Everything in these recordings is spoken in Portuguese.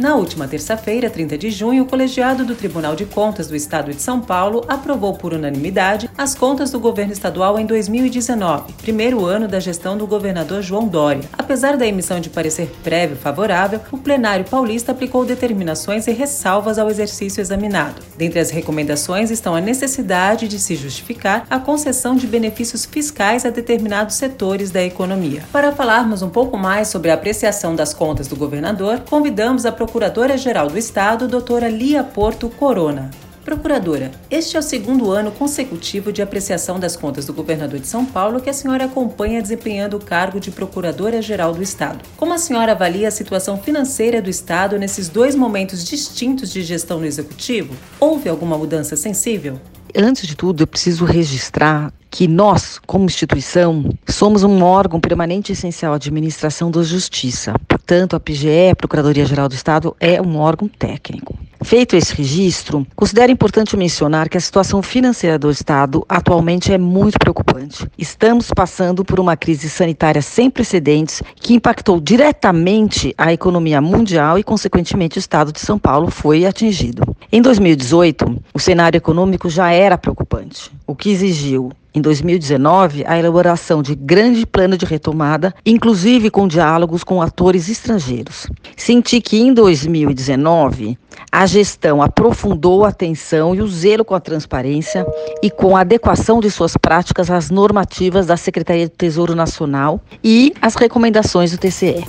Na última terça-feira, 30 de junho, o colegiado do Tribunal de Contas do Estado de São Paulo aprovou por unanimidade as contas do governo estadual em 2019, primeiro ano da gestão do governador João Dória. Apesar da emissão de parecer prévio favorável, o plenário paulista aplicou determinações e ressalvas ao exercício examinado. Dentre as recomendações estão a necessidade de se justificar a concessão de benefícios fiscais a determinados setores da economia. Para falarmos um pouco mais sobre a apreciação das contas do governador, convidamos a Procuradora-Geral do Estado, doutora Lia Porto Corona. Procuradora, este é o segundo ano consecutivo de apreciação das contas do governador de São Paulo que a senhora acompanha desempenhando o cargo de Procuradora-Geral do Estado. Como a senhora avalia a situação financeira do Estado nesses dois momentos distintos de gestão no Executivo? Houve alguma mudança sensível? Antes de tudo, eu preciso registrar que nós, como instituição, somos um órgão permanente e essencial à administração da justiça. Portanto, a PGE, a Procuradoria-Geral do Estado, é um órgão técnico. Feito esse registro, considero importante mencionar que a situação financeira do Estado atualmente é muito preocupante. Estamos passando por uma crise sanitária sem precedentes que impactou diretamente a economia mundial e, consequentemente, o Estado de São Paulo foi atingido. Em 2018, o cenário econômico já era preocupante, o que exigiu em 2019, a elaboração de grande plano de retomada, inclusive com diálogos com atores estrangeiros. Senti que em 2019, a gestão aprofundou a atenção e o zelo com a transparência e com a adequação de suas práticas às normativas da Secretaria do Tesouro Nacional e às recomendações do TCE.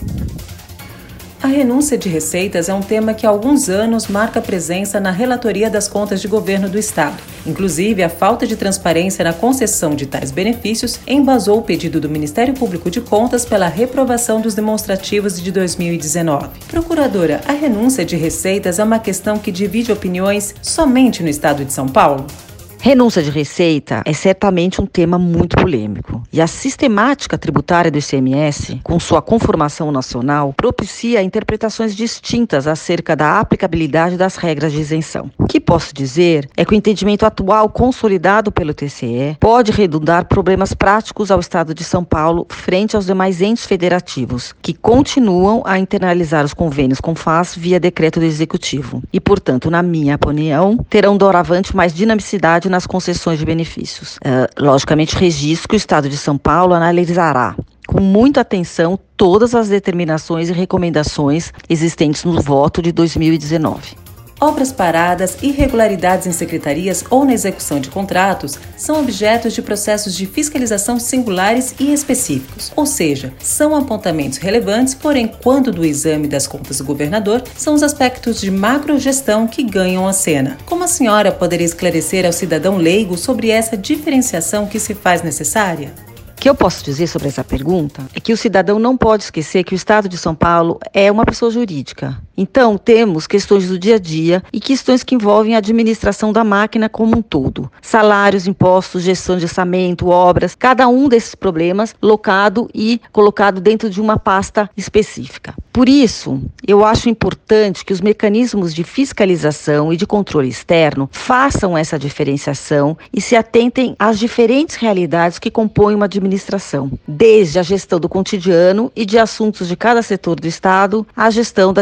A renúncia de receitas é um tema que há alguns anos marca presença na relatoria das contas de governo do Estado. Inclusive, a falta de transparência na concessão de tais benefícios embasou o pedido do Ministério Público de Contas pela reprovação dos demonstrativos de 2019. Procuradora, a renúncia de receitas é uma questão que divide opiniões somente no Estado de São Paulo? Renúncia de receita é certamente um tema muito polêmico. E a sistemática tributária do ICMS, com sua conformação nacional, propicia interpretações distintas acerca da aplicabilidade das regras de isenção. O que posso dizer é que o entendimento atual consolidado pelo TCE pode redundar problemas práticos ao Estado de São Paulo frente aos demais entes federativos, que continuam a internalizar os convênios com FAS via decreto do Executivo. E, portanto, na minha opinião, terão doravante mais dinamicidade nas concessões de benefícios. Uh, logicamente, registro que o Estado de São Paulo analisará com muita atenção todas as determinações e recomendações existentes no voto de 2019. Obras paradas, irregularidades em secretarias ou na execução de contratos são objetos de processos de fiscalização singulares e específicos, ou seja, são apontamentos relevantes, porém, quando do exame das contas do governador, são os aspectos de macrogestão que ganham a cena. Como a senhora poderia esclarecer ao cidadão leigo sobre essa diferenciação que se faz necessária? que eu posso dizer sobre essa pergunta é que o cidadão não pode esquecer que o Estado de São Paulo é uma pessoa jurídica. Então, temos questões do dia a dia e questões que envolvem a administração da máquina como um todo. Salários, impostos, gestão de orçamento, obras, cada um desses problemas locado e colocado dentro de uma pasta específica. Por isso, eu acho importante que os mecanismos de fiscalização e de controle externo façam essa diferenciação e se atentem às diferentes realidades que compõem uma administração, desde a gestão do cotidiano e de assuntos de cada setor do Estado à gestão da